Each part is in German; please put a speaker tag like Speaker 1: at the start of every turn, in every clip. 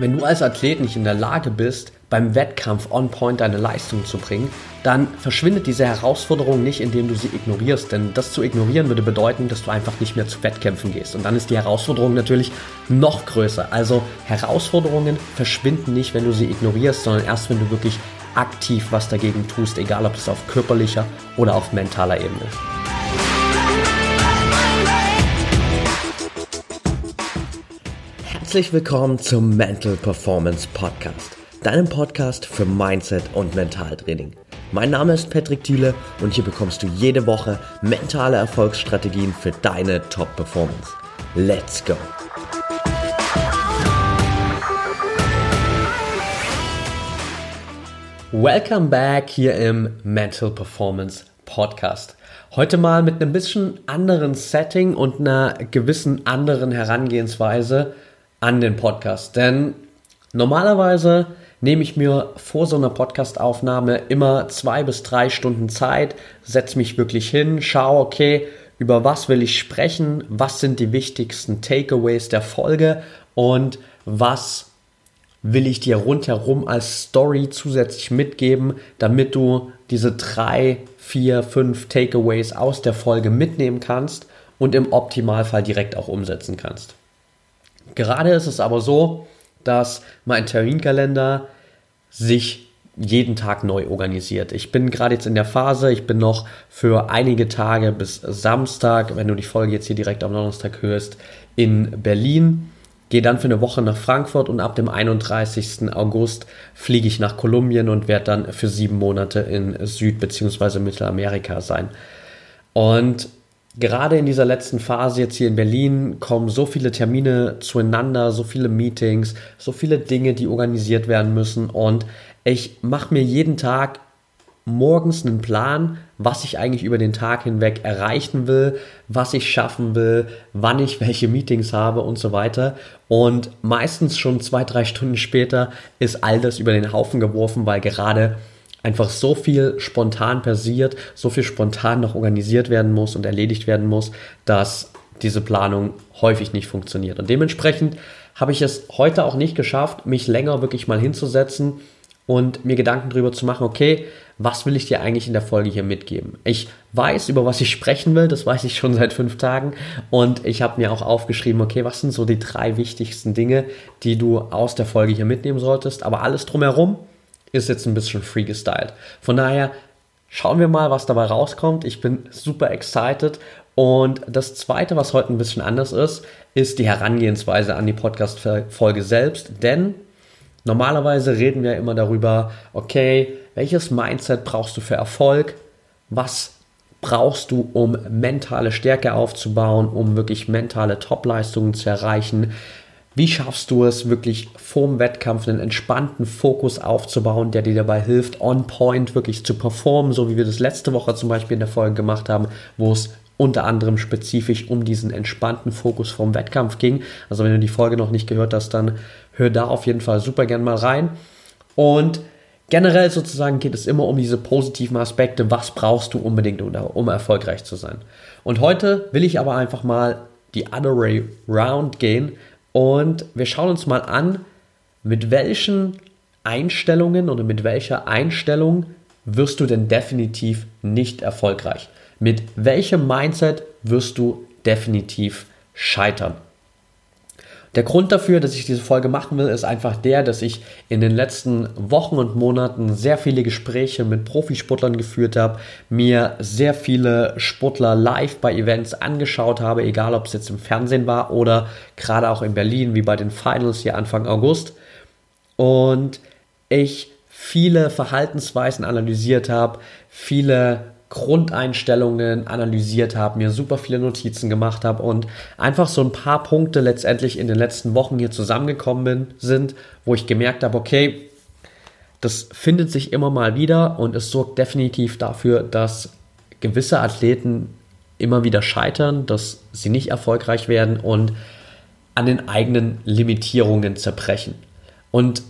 Speaker 1: Wenn du als Athlet nicht in der Lage bist, beim Wettkampf on point deine Leistung zu bringen, dann verschwindet diese Herausforderung nicht, indem du sie ignorierst. Denn das zu ignorieren würde bedeuten, dass du einfach nicht mehr zu Wettkämpfen gehst. Und dann ist die Herausforderung natürlich noch größer. Also Herausforderungen verschwinden nicht, wenn du sie ignorierst, sondern erst, wenn du wirklich aktiv was dagegen tust, egal ob es auf körperlicher oder auf mentaler Ebene ist. Herzlich willkommen zum Mental Performance Podcast, deinem Podcast für Mindset und Mentaltraining. Mein Name ist Patrick Thiele und hier bekommst du jede Woche mentale Erfolgsstrategien für deine Top-Performance. Let's go! Welcome back hier im Mental Performance Podcast. Heute mal mit einem bisschen anderen Setting und einer gewissen anderen Herangehensweise an den Podcast. Denn normalerweise nehme ich mir vor so einer Podcastaufnahme immer zwei bis drei Stunden Zeit, setze mich wirklich hin, schaue, okay, über was will ich sprechen, was sind die wichtigsten Takeaways der Folge und was will ich dir rundherum als Story zusätzlich mitgeben, damit du diese drei, vier, fünf Takeaways aus der Folge mitnehmen kannst und im Optimalfall direkt auch umsetzen kannst. Gerade ist es aber so, dass mein Terminkalender sich jeden Tag neu organisiert. Ich bin gerade jetzt in der Phase, ich bin noch für einige Tage bis Samstag, wenn du die Folge jetzt hier direkt am Donnerstag hörst, in Berlin gehe dann für eine Woche nach Frankfurt und ab dem 31. August fliege ich nach Kolumbien und werde dann für sieben Monate in Süd- bzw. Mittelamerika sein. Und gerade in dieser letzten Phase jetzt hier in Berlin kommen so viele Termine zueinander, so viele Meetings, so viele Dinge, die organisiert werden müssen und ich mache mir jeden Tag morgens einen Plan, was ich eigentlich über den Tag hinweg erreichen will, was ich schaffen will, wann ich welche Meetings habe und so weiter. Und meistens schon zwei, drei Stunden später ist all das über den Haufen geworfen, weil gerade einfach so viel spontan passiert, so viel spontan noch organisiert werden muss und erledigt werden muss, dass diese Planung häufig nicht funktioniert. Und dementsprechend habe ich es heute auch nicht geschafft, mich länger wirklich mal hinzusetzen und mir Gedanken darüber zu machen, okay, was will ich dir eigentlich in der Folge hier mitgeben? Ich weiß, über was ich sprechen will, das weiß ich schon seit fünf Tagen und ich habe mir auch aufgeschrieben, okay, was sind so die drei wichtigsten Dinge, die du aus der Folge hier mitnehmen solltest, aber alles drumherum ist jetzt ein bisschen freegestylt. Von daher schauen wir mal, was dabei rauskommt. Ich bin super excited und das zweite, was heute ein bisschen anders ist, ist die Herangehensweise an die Podcast-Folge selbst, denn Normalerweise reden wir immer darüber, okay, welches Mindset brauchst du für Erfolg? Was brauchst du, um mentale Stärke aufzubauen, um wirklich mentale Topleistungen zu erreichen? Wie schaffst du es, wirklich vorm Wettkampf einen entspannten Fokus aufzubauen, der dir dabei hilft, on point wirklich zu performen, so wie wir das letzte Woche zum Beispiel in der Folge gemacht haben, wo es unter anderem spezifisch um diesen entspannten Fokus vom Wettkampf ging. Also wenn du die Folge noch nicht gehört hast, dann hör da auf jeden Fall super gern mal rein. Und generell sozusagen geht es immer um diese positiven Aspekte. Was brauchst du unbedingt, um erfolgreich zu sein? Und heute will ich aber einfach mal die other way round gehen und wir schauen uns mal an, mit welchen Einstellungen oder mit welcher Einstellung wirst du denn definitiv nicht erfolgreich? Mit welchem Mindset wirst du definitiv scheitern? Der Grund dafür, dass ich diese Folge machen will, ist einfach der, dass ich in den letzten Wochen und Monaten sehr viele Gespräche mit Profisportlern geführt habe, mir sehr viele Sportler live bei Events angeschaut habe, egal ob es jetzt im Fernsehen war oder gerade auch in Berlin, wie bei den Finals hier Anfang August. Und ich viele Verhaltensweisen analysiert habe, viele Grundeinstellungen analysiert habe, mir super viele Notizen gemacht habe und einfach so ein paar Punkte letztendlich in den letzten Wochen hier zusammengekommen bin, sind, wo ich gemerkt habe, okay, das findet sich immer mal wieder und es sorgt definitiv dafür, dass gewisse Athleten immer wieder scheitern, dass sie nicht erfolgreich werden und an den eigenen Limitierungen zerbrechen. Und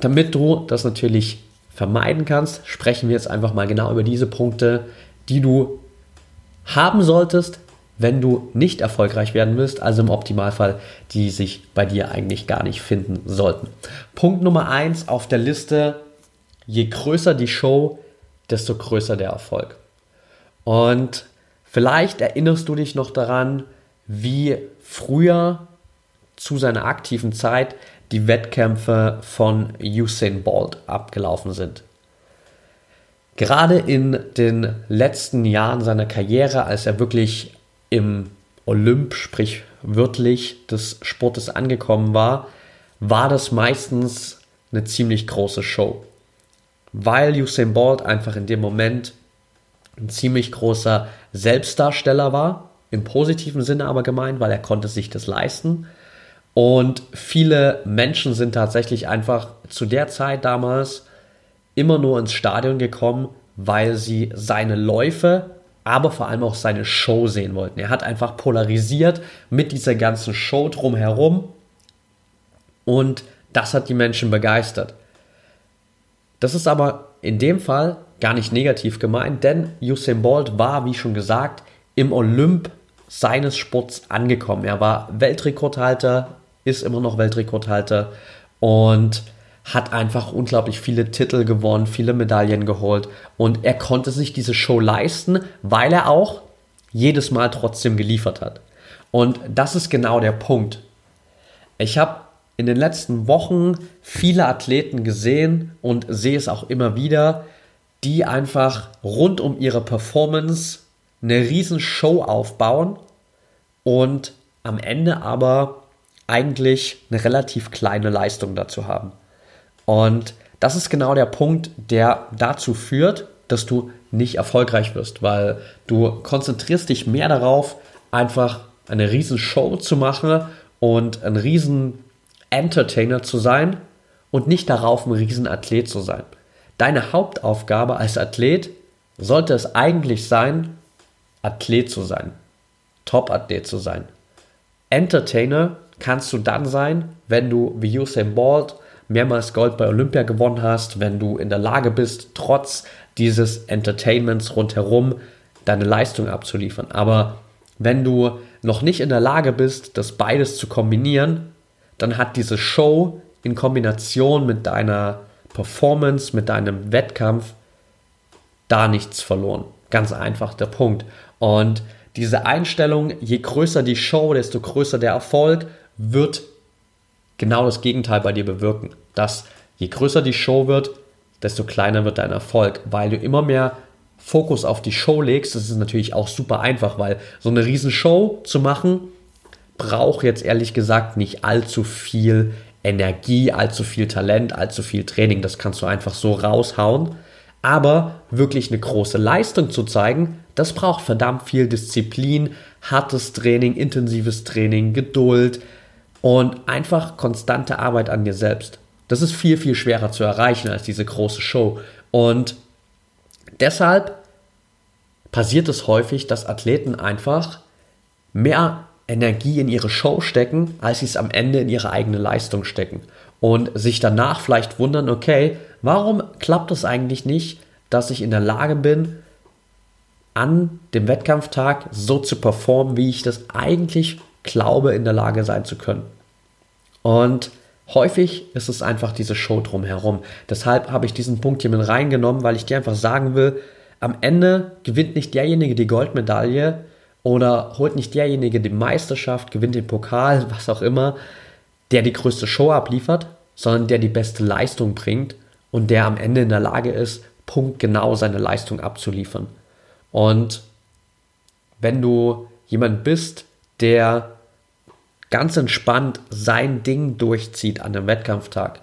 Speaker 1: damit du das natürlich vermeiden kannst, sprechen wir jetzt einfach mal genau über diese Punkte, die du haben solltest, wenn du nicht erfolgreich werden willst, also im Optimalfall, die sich bei dir eigentlich gar nicht finden sollten. Punkt Nummer eins auf der Liste, je größer die Show, desto größer der Erfolg. Und vielleicht erinnerst du dich noch daran, wie früher zu seiner aktiven Zeit die Wettkämpfe von Usain Bolt abgelaufen sind. Gerade in den letzten Jahren seiner Karriere, als er wirklich im Olymp, sprich wörtlich des Sportes angekommen war, war das meistens eine ziemlich große Show. Weil Usain Bolt einfach in dem Moment ein ziemlich großer Selbstdarsteller war, im positiven Sinne aber gemeint, weil er konnte sich das leisten. Und viele Menschen sind tatsächlich einfach zu der Zeit damals immer nur ins Stadion gekommen, weil sie seine Läufe, aber vor allem auch seine Show sehen wollten. Er hat einfach polarisiert mit dieser ganzen Show drumherum und das hat die Menschen begeistert. Das ist aber in dem Fall gar nicht negativ gemeint, denn Usain Bolt war, wie schon gesagt, im Olymp seines Sports angekommen. Er war Weltrekordhalter, ist immer noch Weltrekordhalter und hat einfach unglaublich viele Titel gewonnen, viele Medaillen geholt und er konnte sich diese Show leisten, weil er auch jedes Mal trotzdem geliefert hat. Und das ist genau der Punkt. Ich habe in den letzten Wochen viele Athleten gesehen und sehe es auch immer wieder, die einfach rund um ihre Performance eine riesen Show aufbauen und am Ende aber eigentlich eine relativ kleine Leistung dazu haben. Und das ist genau der Punkt, der dazu führt, dass du nicht erfolgreich wirst, weil du konzentrierst dich mehr darauf, einfach eine riesen Show zu machen und ein riesen Entertainer zu sein und nicht darauf, ein riesen Athlet zu sein. Deine Hauptaufgabe als Athlet sollte es eigentlich sein, Athlet zu sein, Top-Athlet zu sein. Entertainer kannst du dann sein, wenn du wie Usain Bolt mehrmals Gold bei Olympia gewonnen hast, wenn du in der Lage bist, trotz dieses Entertainments rundherum deine Leistung abzuliefern. Aber wenn du noch nicht in der Lage bist, das beides zu kombinieren, dann hat diese Show in Kombination mit deiner Performance, mit deinem Wettkampf da nichts verloren. Ganz einfach der Punkt. Und diese Einstellung, je größer die Show, desto größer der Erfolg, wird genau das Gegenteil bei dir bewirken. Dass je größer die Show wird, desto kleiner wird dein Erfolg, weil du immer mehr Fokus auf die Show legst. Das ist natürlich auch super einfach, weil so eine riesen Show zu machen, braucht jetzt ehrlich gesagt nicht allzu viel Energie, allzu viel Talent, allzu viel Training. Das kannst du einfach so raushauen. Aber wirklich eine große Leistung zu zeigen, das braucht verdammt viel Disziplin, hartes Training, intensives Training, Geduld, und einfach konstante Arbeit an dir selbst. Das ist viel, viel schwerer zu erreichen als diese große Show. Und deshalb passiert es häufig, dass Athleten einfach mehr Energie in ihre Show stecken, als sie es am Ende in ihre eigene Leistung stecken. Und sich danach vielleicht wundern, okay, warum klappt es eigentlich nicht, dass ich in der Lage bin, an dem Wettkampftag so zu performen, wie ich das eigentlich glaube, in der Lage sein zu können. Und häufig ist es einfach diese Show drumherum. Deshalb habe ich diesen Punkt hier mit reingenommen, weil ich dir einfach sagen will, am Ende gewinnt nicht derjenige die Goldmedaille oder holt nicht derjenige die Meisterschaft, gewinnt den Pokal, was auch immer, der die größte Show abliefert, sondern der die beste Leistung bringt und der am Ende in der Lage ist, punktgenau seine Leistung abzuliefern. Und wenn du jemand bist, der ganz entspannt sein Ding durchzieht an dem Wettkampftag,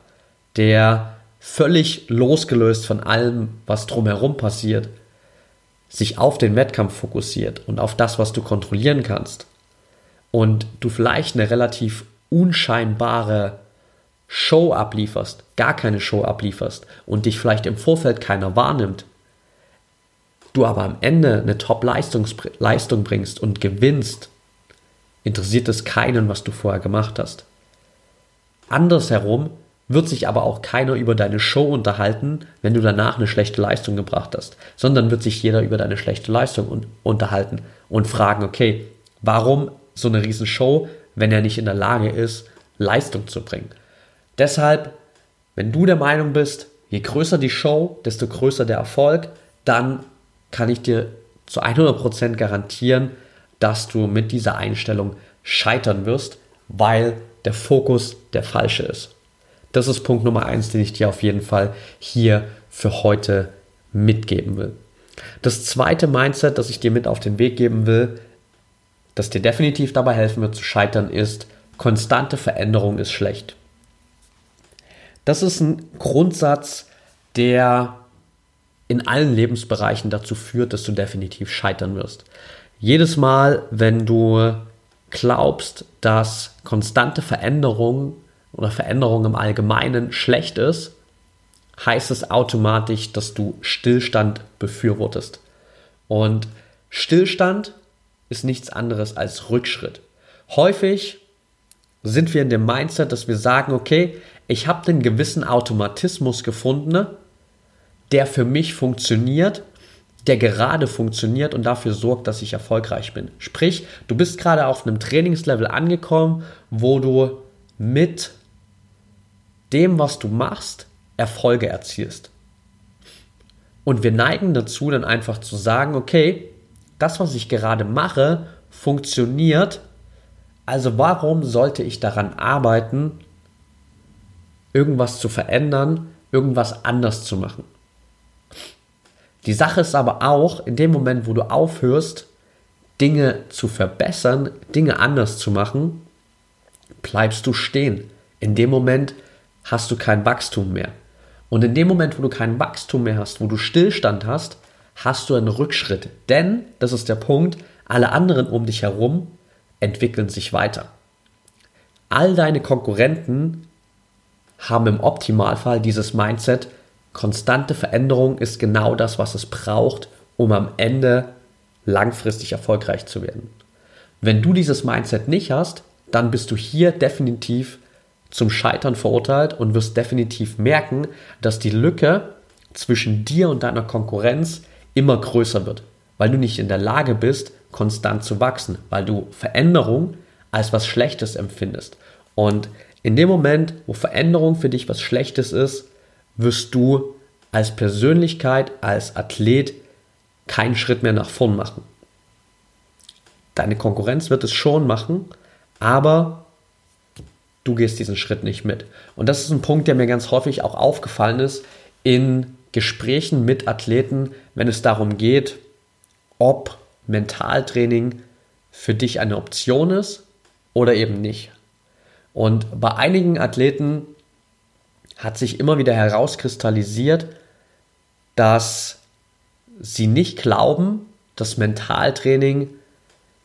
Speaker 1: der völlig losgelöst von allem, was drumherum passiert, sich auf den Wettkampf fokussiert und auf das, was du kontrollieren kannst, und du vielleicht eine relativ unscheinbare Show ablieferst, gar keine Show ablieferst und dich vielleicht im Vorfeld keiner wahrnimmt, du aber am Ende eine Top-Leistung bringst und gewinnst interessiert es keinen, was du vorher gemacht hast. Andersherum wird sich aber auch keiner über deine Show unterhalten, wenn du danach eine schlechte Leistung gebracht hast, sondern wird sich jeder über deine schlechte Leistung un unterhalten und fragen, okay, Warum so eine Riesenshow, wenn er nicht in der Lage ist, Leistung zu bringen? Deshalb, wenn du der Meinung bist, je größer die Show, desto größer der Erfolg, dann kann ich dir zu 100% garantieren, dass du mit dieser Einstellung scheitern wirst, weil der Fokus der falsche ist. Das ist Punkt Nummer eins, den ich dir auf jeden Fall hier für heute mitgeben will. Das zweite Mindset, das ich dir mit auf den Weg geben will, das dir definitiv dabei helfen wird zu scheitern, ist, konstante Veränderung ist schlecht. Das ist ein Grundsatz, der in allen Lebensbereichen dazu führt, dass du definitiv scheitern wirst. Jedes Mal, wenn du glaubst, dass konstante Veränderung oder Veränderung im Allgemeinen schlecht ist, heißt es automatisch, dass du Stillstand befürwortest. Und Stillstand ist nichts anderes als Rückschritt. Häufig sind wir in dem Mindset, dass wir sagen, okay, ich habe den gewissen Automatismus gefunden, der für mich funktioniert, der gerade funktioniert und dafür sorgt, dass ich erfolgreich bin. Sprich, du bist gerade auf einem Trainingslevel angekommen, wo du mit dem, was du machst, Erfolge erzielst. Und wir neigen dazu, dann einfach zu sagen, okay, das, was ich gerade mache, funktioniert, also warum sollte ich daran arbeiten, irgendwas zu verändern, irgendwas anders zu machen? Die Sache ist aber auch, in dem Moment, wo du aufhörst, Dinge zu verbessern, Dinge anders zu machen, bleibst du stehen. In dem Moment hast du kein Wachstum mehr. Und in dem Moment, wo du kein Wachstum mehr hast, wo du Stillstand hast, hast du einen Rückschritt. Denn, das ist der Punkt, alle anderen um dich herum entwickeln sich weiter. All deine Konkurrenten haben im Optimalfall dieses Mindset, konstante Veränderung ist genau das, was es braucht, um am Ende langfristig erfolgreich zu werden. Wenn du dieses Mindset nicht hast, dann bist du hier definitiv zum Scheitern verurteilt und wirst definitiv merken, dass die Lücke zwischen dir und deiner Konkurrenz immer größer wird, weil du nicht in der Lage bist, konstant zu wachsen, weil du Veränderung als was Schlechtes empfindest. Und in dem Moment, wo Veränderung für dich was Schlechtes ist, wirst du als Persönlichkeit, als Athlet keinen Schritt mehr nach vorn machen. Deine Konkurrenz wird es schon machen, aber du gehst diesen Schritt nicht mit. Und das ist ein Punkt, der mir ganz häufig auch aufgefallen ist in Gesprächen mit Athleten, wenn es darum geht, ob Mentaltraining für dich eine Option ist oder eben nicht. Und bei einigen Athleten hat sich immer wieder herauskristallisiert, dass sie nicht glauben, dass Mentaltraining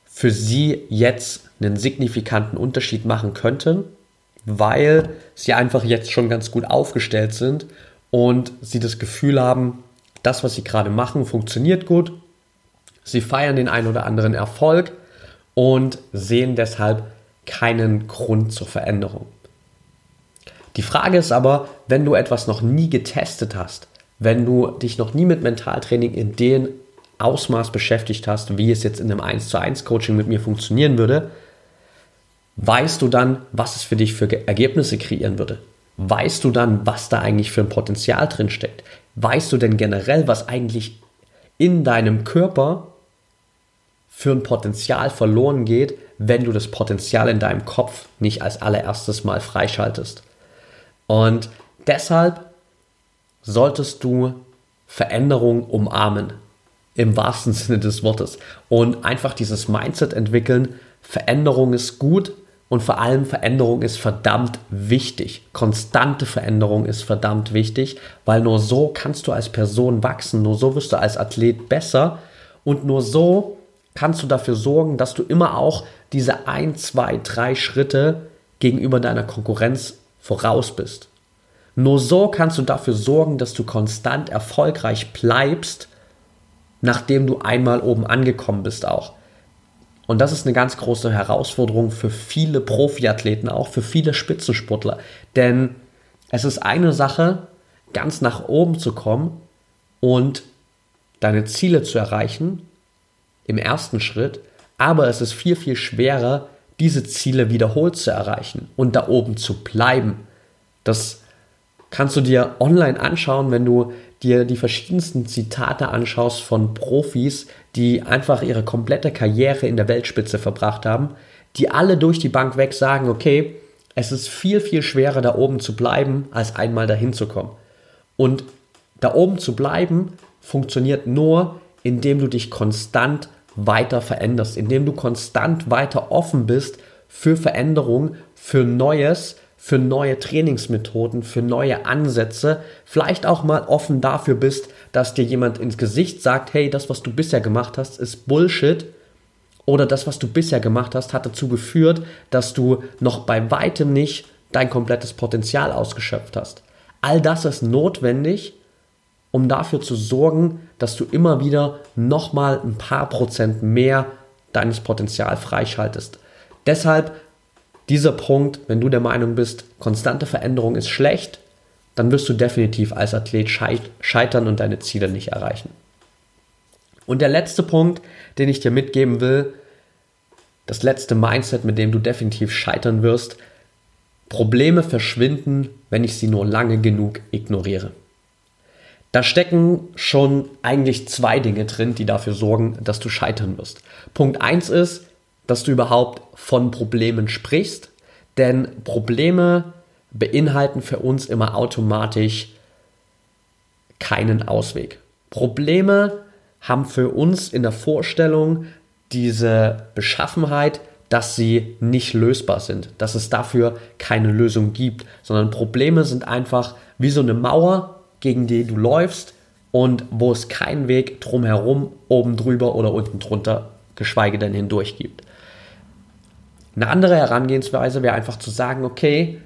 Speaker 1: für sie jetzt einen signifikanten Unterschied machen könnte weil sie einfach jetzt schon ganz gut aufgestellt sind und sie das Gefühl haben, das, was sie gerade machen, funktioniert gut. Sie feiern den einen oder anderen Erfolg und sehen deshalb keinen Grund zur Veränderung. Die Frage ist aber, wenn du etwas noch nie getestet hast, wenn du dich noch nie mit Mentaltraining in dem Ausmaß beschäftigt hast, wie es jetzt in einem 1 zu 1 Coaching mit mir funktionieren würde, weißt du dann, was es für dich für Ergebnisse kreieren würde? Weißt du dann, was da eigentlich für ein Potenzial drin steckt? Weißt du denn generell, was eigentlich in deinem Körper für ein Potenzial verloren geht, wenn du das Potenzial in deinem Kopf nicht als allererstes mal freischaltest? Und deshalb solltest du Veränderung umarmen, im wahrsten Sinne des Wortes, und einfach dieses Mindset entwickeln, Veränderung ist gut, und vor allem Veränderung ist verdammt wichtig. Konstante Veränderung ist verdammt wichtig, weil nur so kannst du als Person wachsen, nur so wirst du als Athlet besser und nur so kannst du dafür sorgen, dass du immer auch diese ein, zwei, drei Schritte gegenüber deiner Konkurrenz voraus bist. Nur so kannst du dafür sorgen, dass du konstant erfolgreich bleibst, nachdem du einmal oben angekommen bist auch. Und das ist eine ganz große Herausforderung für viele Profiathleten, auch für viele Spitzensportler. Denn es ist eine Sache, ganz nach oben zu kommen und deine Ziele zu erreichen im ersten Schritt. Aber es ist viel, viel schwerer, diese Ziele wiederholt zu erreichen und da oben zu bleiben. Das kannst du dir online anschauen, wenn du dir die verschiedensten Zitate anschaust von Profis, die einfach ihre komplette Karriere in der Weltspitze verbracht haben, die alle durch die Bank weg sagen, okay, es ist viel, viel schwerer da oben zu bleiben, als einmal dahin zu kommen. Und da oben zu bleiben funktioniert nur, indem du dich konstant weiter veränderst, indem du konstant weiter offen bist für Veränderung, für Neues, für neue Trainingsmethoden, für neue Ansätze, vielleicht auch mal offen dafür bist, dass dir jemand ins Gesicht sagt, hey, das, was du bisher gemacht hast, ist Bullshit. Oder das, was du bisher gemacht hast, hat dazu geführt, dass du noch bei weitem nicht dein komplettes Potenzial ausgeschöpft hast. All das ist notwendig, um dafür zu sorgen, dass du immer wieder nochmal ein paar Prozent mehr deines Potenzials freischaltest. Deshalb dieser Punkt, wenn du der Meinung bist, konstante Veränderung ist schlecht, dann wirst du definitiv als Athlet scheitern und deine Ziele nicht erreichen. Und der letzte Punkt, den ich dir mitgeben will, das letzte Mindset, mit dem du definitiv scheitern wirst, Probleme verschwinden, wenn ich sie nur lange genug ignoriere. Da stecken schon eigentlich zwei Dinge drin, die dafür sorgen, dass du scheitern wirst. Punkt 1 ist, dass du überhaupt von Problemen sprichst, denn Probleme beinhalten für uns immer automatisch keinen Ausweg. Probleme haben für uns in der Vorstellung diese Beschaffenheit, dass sie nicht lösbar sind, dass es dafür keine Lösung gibt, sondern Probleme sind einfach wie so eine Mauer, gegen die du läufst und wo es keinen Weg drumherum, oben drüber oder unten drunter, geschweige denn hindurch gibt. Eine andere Herangehensweise wäre einfach zu sagen, okay,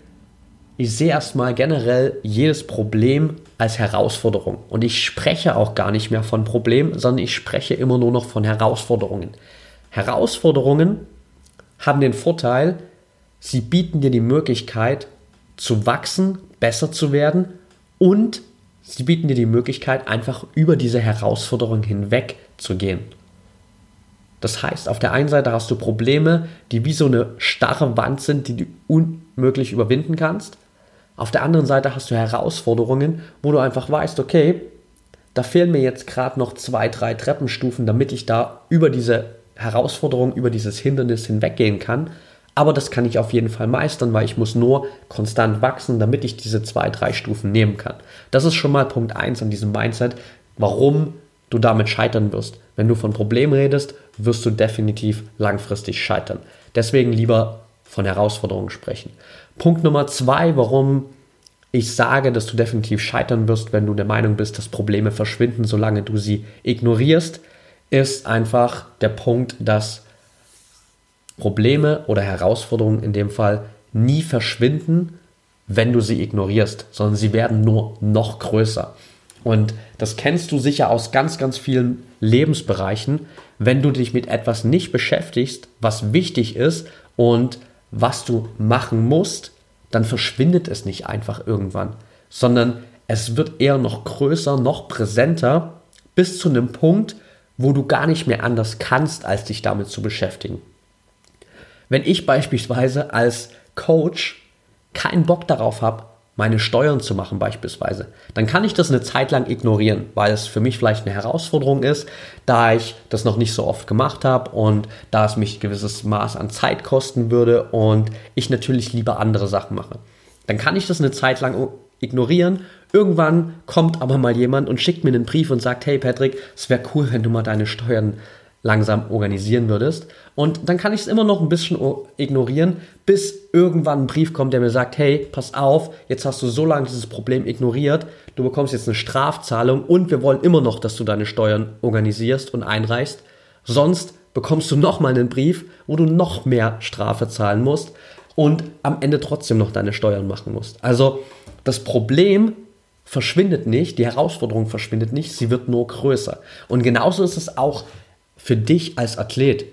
Speaker 1: ich sehe erstmal generell jedes Problem als Herausforderung. Und ich spreche auch gar nicht mehr von Problemen, sondern ich spreche immer nur noch von Herausforderungen. Herausforderungen haben den Vorteil, sie bieten dir die Möglichkeit zu wachsen, besser zu werden und sie bieten dir die Möglichkeit, einfach über diese Herausforderung hinweg zu gehen. Das heißt, auf der einen Seite hast du Probleme, die wie so eine starre Wand sind, die du unmöglich überwinden kannst. Auf der anderen Seite hast du Herausforderungen, wo du einfach weißt, okay, da fehlen mir jetzt gerade noch zwei, drei Treppenstufen, damit ich da über diese Herausforderung, über dieses Hindernis hinweggehen kann. Aber das kann ich auf jeden Fall meistern, weil ich muss nur konstant wachsen, damit ich diese zwei, drei Stufen nehmen kann. Das ist schon mal Punkt 1 an diesem Mindset, warum du damit scheitern wirst. Wenn du von Problemen redest, wirst du definitiv langfristig scheitern. Deswegen lieber von Herausforderungen sprechen. Punkt Nummer zwei, warum ich sage, dass du definitiv scheitern wirst, wenn du der Meinung bist, dass Probleme verschwinden, solange du sie ignorierst, ist einfach der Punkt, dass Probleme oder Herausforderungen in dem Fall nie verschwinden, wenn du sie ignorierst, sondern sie werden nur noch größer. Und das kennst du sicher aus ganz, ganz vielen Lebensbereichen, wenn du dich mit etwas nicht beschäftigst, was wichtig ist und was du machen musst, dann verschwindet es nicht einfach irgendwann, sondern es wird eher noch größer, noch präsenter, bis zu einem Punkt, wo du gar nicht mehr anders kannst, als dich damit zu beschäftigen. Wenn ich beispielsweise als Coach keinen Bock darauf habe, meine Steuern zu machen beispielsweise, dann kann ich das eine Zeit lang ignorieren, weil es für mich vielleicht eine Herausforderung ist, da ich das noch nicht so oft gemacht habe und da es mich ein gewisses Maß an Zeit kosten würde und ich natürlich lieber andere Sachen mache. Dann kann ich das eine Zeit lang ignorieren. Irgendwann kommt aber mal jemand und schickt mir einen Brief und sagt, hey Patrick, es wäre cool, wenn du mal deine Steuern langsam organisieren würdest. Und dann kann ich es immer noch ein bisschen ignorieren, bis irgendwann ein Brief kommt, der mir sagt, hey, pass auf, jetzt hast du so lange dieses Problem ignoriert, du bekommst jetzt eine Strafzahlung und wir wollen immer noch, dass du deine Steuern organisierst und einreichst. Sonst bekommst du nochmal einen Brief, wo du noch mehr Strafe zahlen musst und am Ende trotzdem noch deine Steuern machen musst. Also das Problem verschwindet nicht, die Herausforderung verschwindet nicht, sie wird nur größer. Und genauso ist es auch für dich als Athlet.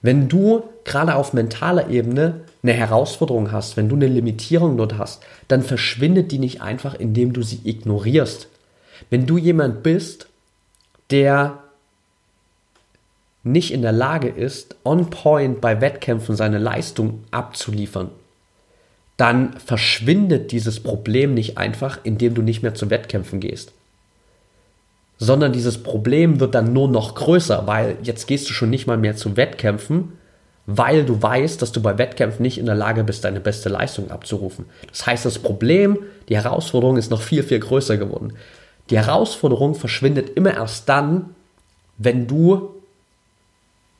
Speaker 1: Wenn du gerade auf mentaler Ebene eine Herausforderung hast, wenn du eine Limitierung dort hast, dann verschwindet die nicht einfach, indem du sie ignorierst. Wenn du jemand bist, der nicht in der Lage ist, on point bei Wettkämpfen seine Leistung abzuliefern, dann verschwindet dieses Problem nicht einfach, indem du nicht mehr zu Wettkämpfen gehst. Sondern dieses Problem wird dann nur noch größer, weil jetzt gehst du schon nicht mal mehr zu Wettkämpfen, weil du weißt, dass du bei Wettkämpfen nicht in der Lage bist, deine beste Leistung abzurufen. Das heißt, das Problem, die Herausforderung ist noch viel, viel größer geworden. Die Herausforderung verschwindet immer erst dann, wenn du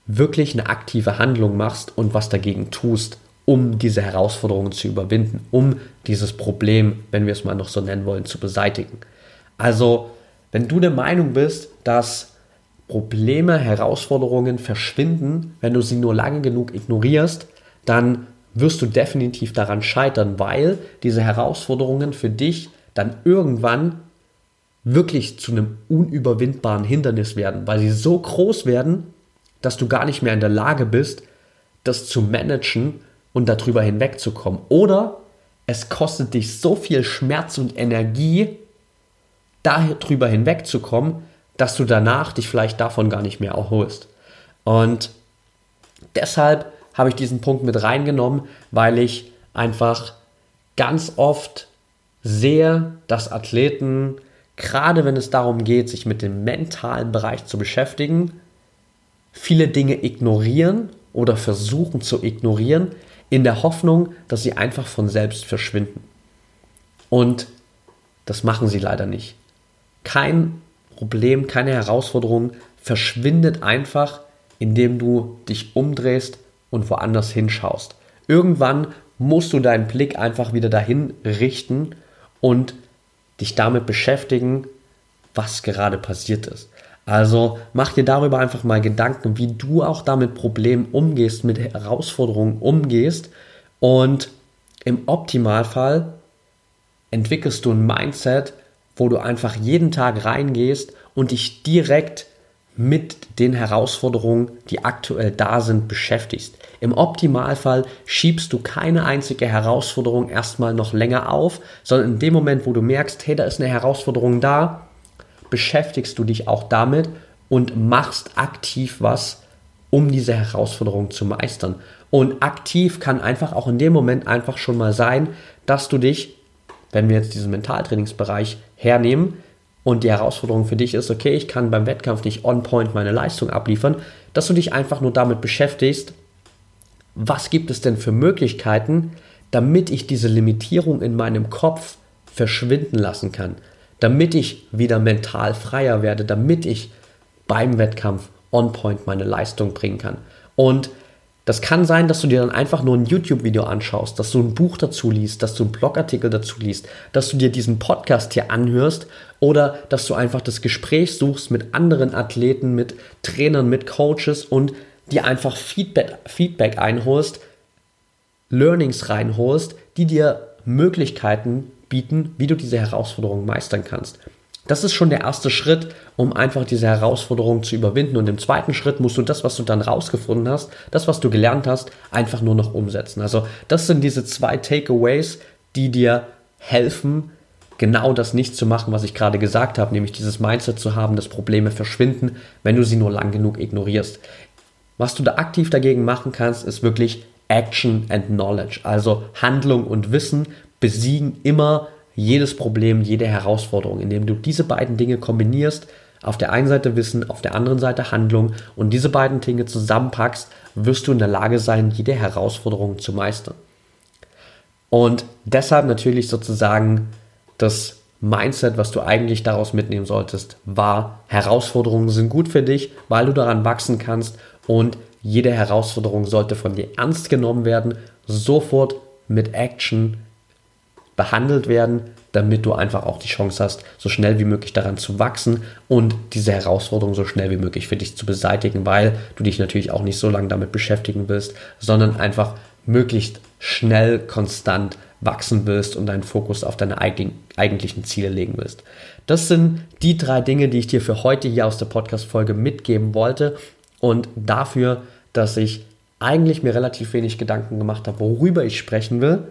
Speaker 1: wirklich eine aktive Handlung machst und was dagegen tust, um diese Herausforderungen zu überwinden, um dieses Problem, wenn wir es mal noch so nennen wollen, zu beseitigen. Also, wenn du der Meinung bist, dass Probleme, Herausforderungen verschwinden, wenn du sie nur lange genug ignorierst, dann wirst du definitiv daran scheitern, weil diese Herausforderungen für dich dann irgendwann wirklich zu einem unüberwindbaren Hindernis werden, weil sie so groß werden, dass du gar nicht mehr in der Lage bist, das zu managen und darüber hinwegzukommen. Oder es kostet dich so viel Schmerz und Energie, darüber hinwegzukommen, dass du danach dich vielleicht davon gar nicht mehr erholst. Und deshalb habe ich diesen Punkt mit reingenommen, weil ich einfach ganz oft sehe, dass Athleten, gerade wenn es darum geht, sich mit dem mentalen Bereich zu beschäftigen, viele Dinge ignorieren oder versuchen zu ignorieren, in der Hoffnung, dass sie einfach von selbst verschwinden. Und das machen sie leider nicht. Kein Problem, keine Herausforderung verschwindet einfach, indem du dich umdrehst und woanders hinschaust. Irgendwann musst du deinen Blick einfach wieder dahin richten und dich damit beschäftigen, was gerade passiert ist. Also mach dir darüber einfach mal Gedanken, wie du auch damit Problemen umgehst, mit Herausforderungen umgehst und im Optimalfall entwickelst du ein Mindset, wo du einfach jeden Tag reingehst und dich direkt mit den Herausforderungen, die aktuell da sind, beschäftigst. Im Optimalfall schiebst du keine einzige Herausforderung erstmal noch länger auf, sondern in dem Moment, wo du merkst, hey, da ist eine Herausforderung da, beschäftigst du dich auch damit und machst aktiv was, um diese Herausforderung zu meistern. Und aktiv kann einfach auch in dem Moment einfach schon mal sein, dass du dich, wenn wir jetzt diesen Mentaltrainingsbereich hernehmen, und die Herausforderung für dich ist, okay, ich kann beim Wettkampf nicht on point meine Leistung abliefern, dass du dich einfach nur damit beschäftigst, was gibt es denn für Möglichkeiten, damit ich diese Limitierung in meinem Kopf verschwinden lassen kann, damit ich wieder mental freier werde, damit ich beim Wettkampf on point meine Leistung bringen kann. Und das kann sein, dass du dir dann einfach nur ein YouTube-Video anschaust, dass du ein Buch dazu liest, dass du einen Blogartikel dazu liest, dass du dir diesen Podcast hier anhörst oder dass du einfach das Gespräch suchst mit anderen Athleten, mit Trainern, mit Coaches und dir einfach Feedback, Feedback einholst, Learnings reinholst, die dir Möglichkeiten bieten, wie du diese Herausforderungen meistern kannst. Das ist schon der erste Schritt, um einfach diese Herausforderung zu überwinden. Und im zweiten Schritt musst du das, was du dann rausgefunden hast, das, was du gelernt hast, einfach nur noch umsetzen. Also das sind diese zwei Takeaways, die dir helfen, genau das nicht zu machen, was ich gerade gesagt habe, nämlich dieses Mindset zu haben, dass Probleme verschwinden, wenn du sie nur lang genug ignorierst. Was du da aktiv dagegen machen kannst, ist wirklich Action and Knowledge, also Handlung und Wissen besiegen immer jedes Problem, jede Herausforderung, indem du diese beiden Dinge kombinierst, auf der einen Seite Wissen, auf der anderen Seite Handlung und diese beiden Dinge zusammenpackst, wirst du in der Lage sein, jede Herausforderung zu meistern. Und deshalb natürlich sozusagen das Mindset, was du eigentlich daraus mitnehmen solltest, war, Herausforderungen sind gut für dich, weil du daran wachsen kannst und jede Herausforderung sollte von dir ernst genommen werden, sofort mit Action behandelt werden, damit du einfach auch die Chance hast, so schnell wie möglich daran zu wachsen und diese Herausforderung so schnell wie möglich für dich zu beseitigen, weil du dich natürlich auch nicht so lange damit beschäftigen willst, sondern einfach möglichst schnell konstant wachsen willst und deinen Fokus auf deine eigentlichen Ziele legen willst. Das sind die drei Dinge, die ich dir für heute hier aus der Podcast-Folge mitgeben wollte und dafür, dass ich eigentlich mir relativ wenig Gedanken gemacht habe, worüber ich sprechen will,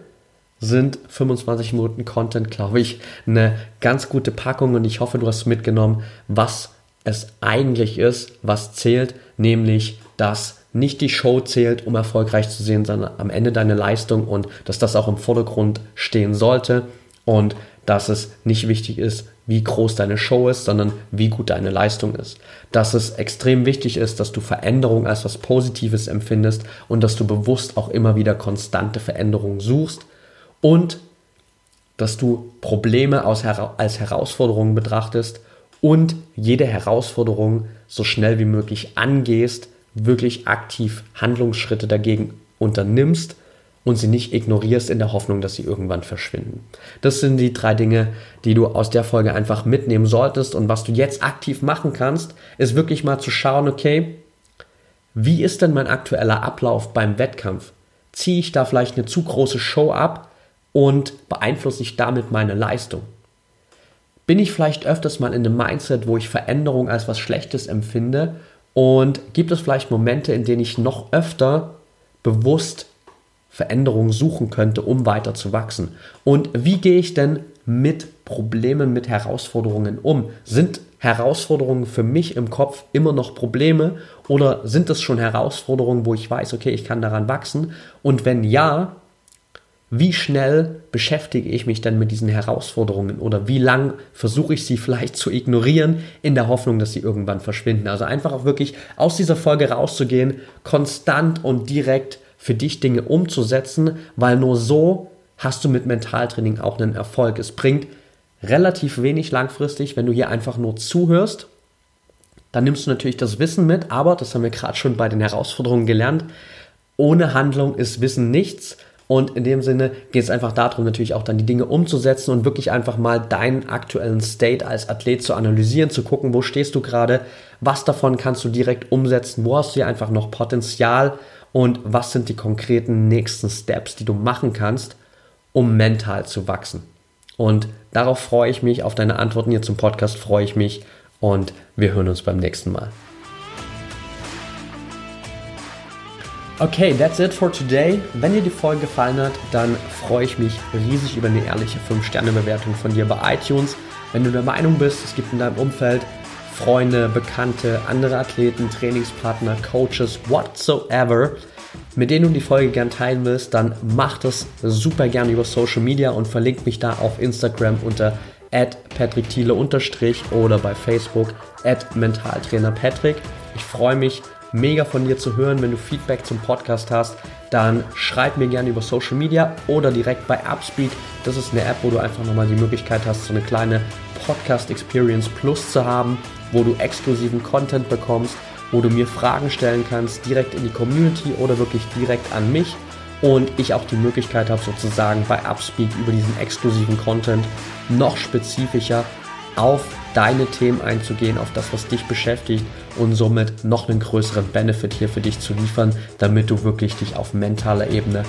Speaker 1: sind 25 Minuten Content, glaube ich, eine ganz gute Packung. Und ich hoffe, du hast mitgenommen, was es eigentlich ist, was zählt, nämlich dass nicht die Show zählt, um erfolgreich zu sehen, sondern am Ende deine Leistung und dass das auch im Vordergrund stehen sollte. Und dass es nicht wichtig ist, wie groß deine Show ist, sondern wie gut deine Leistung ist. Dass es extrem wichtig ist, dass du Veränderung als was Positives empfindest und dass du bewusst auch immer wieder konstante Veränderungen suchst und dass du Probleme als Herausforderungen betrachtest und jede Herausforderung so schnell wie möglich angehst, wirklich aktiv Handlungsschritte dagegen unternimmst und sie nicht ignorierst in der Hoffnung, dass sie irgendwann verschwinden. Das sind die drei Dinge, die du aus der Folge einfach mitnehmen solltest. Und was du jetzt aktiv machen kannst, ist wirklich mal zu schauen, okay, wie ist denn mein aktueller Ablauf beim Wettkampf? Ziehe ich da vielleicht eine zu große Show ab und beeinflusse ich damit meine Leistung? Bin ich vielleicht öfters mal in einem Mindset, wo ich Veränderung als was Schlechtes empfinde? Und gibt es vielleicht Momente, in denen ich noch öfter bewusst Veränderungen suchen könnte, um weiter zu wachsen. Und wie gehe ich denn mit Problemen, mit Herausforderungen um? Sind Herausforderungen für mich im Kopf immer noch Probleme oder sind es schon Herausforderungen, wo ich weiß, okay, ich kann daran wachsen? Und wenn ja, wie schnell beschäftige ich mich denn mit diesen Herausforderungen oder wie lang versuche ich sie vielleicht zu ignorieren in der Hoffnung, dass sie irgendwann verschwinden? Also einfach auch wirklich aus dieser Folge rauszugehen, konstant und direkt für dich Dinge umzusetzen, weil nur so hast du mit Mentaltraining auch einen Erfolg. Es bringt relativ wenig langfristig, wenn du hier einfach nur zuhörst. Dann nimmst du natürlich das Wissen mit, aber das haben wir gerade schon bei den Herausforderungen gelernt. Ohne Handlung ist Wissen nichts. Und in dem Sinne geht es einfach darum, natürlich auch dann die Dinge umzusetzen und wirklich einfach mal deinen aktuellen State als Athlet zu analysieren, zu gucken, wo stehst du gerade, was davon kannst du direkt umsetzen, wo hast du hier einfach noch Potenzial und was sind die konkreten nächsten Steps, die du machen kannst, um mental zu wachsen. Und darauf freue ich mich, auf deine Antworten hier zum Podcast freue ich mich und wir hören uns beim nächsten Mal. Okay, that's it for today. Wenn dir die Folge gefallen hat, dann freue ich mich riesig über eine ehrliche 5-Sterne-Bewertung von dir bei iTunes. Wenn du der Meinung bist, es gibt in deinem Umfeld Freunde, Bekannte, andere Athleten, Trainingspartner, Coaches, whatsoever, mit denen du die Folge gern teilen willst, dann mach das super gerne über Social Media und verlink mich da auf Instagram unter patrickthiele oder bei Facebook at mentaltrainerpatrick. Ich freue mich mega von dir zu hören. Wenn du Feedback zum Podcast hast, dann schreib mir gerne über Social Media oder direkt bei Upspeed. Das ist eine App, wo du einfach nochmal die Möglichkeit hast, so eine kleine Podcast Experience Plus zu haben wo du exklusiven Content bekommst, wo du mir Fragen stellen kannst, direkt in die Community oder wirklich direkt an mich und ich auch die Möglichkeit habe, sozusagen bei Upspeak über diesen exklusiven Content noch spezifischer auf deine Themen einzugehen, auf das, was dich beschäftigt und somit noch einen größeren Benefit hier für dich zu liefern, damit du wirklich dich auf mentaler Ebene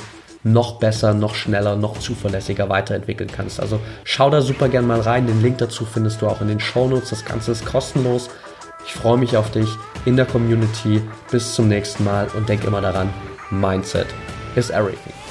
Speaker 1: noch besser, noch schneller, noch zuverlässiger weiterentwickeln kannst. Also schau da super gern mal rein. Den Link dazu findest du auch in den Show Notes. Das Ganze ist kostenlos. Ich freue mich auf dich in der Community. Bis zum nächsten Mal und denk immer daran, Mindset is everything.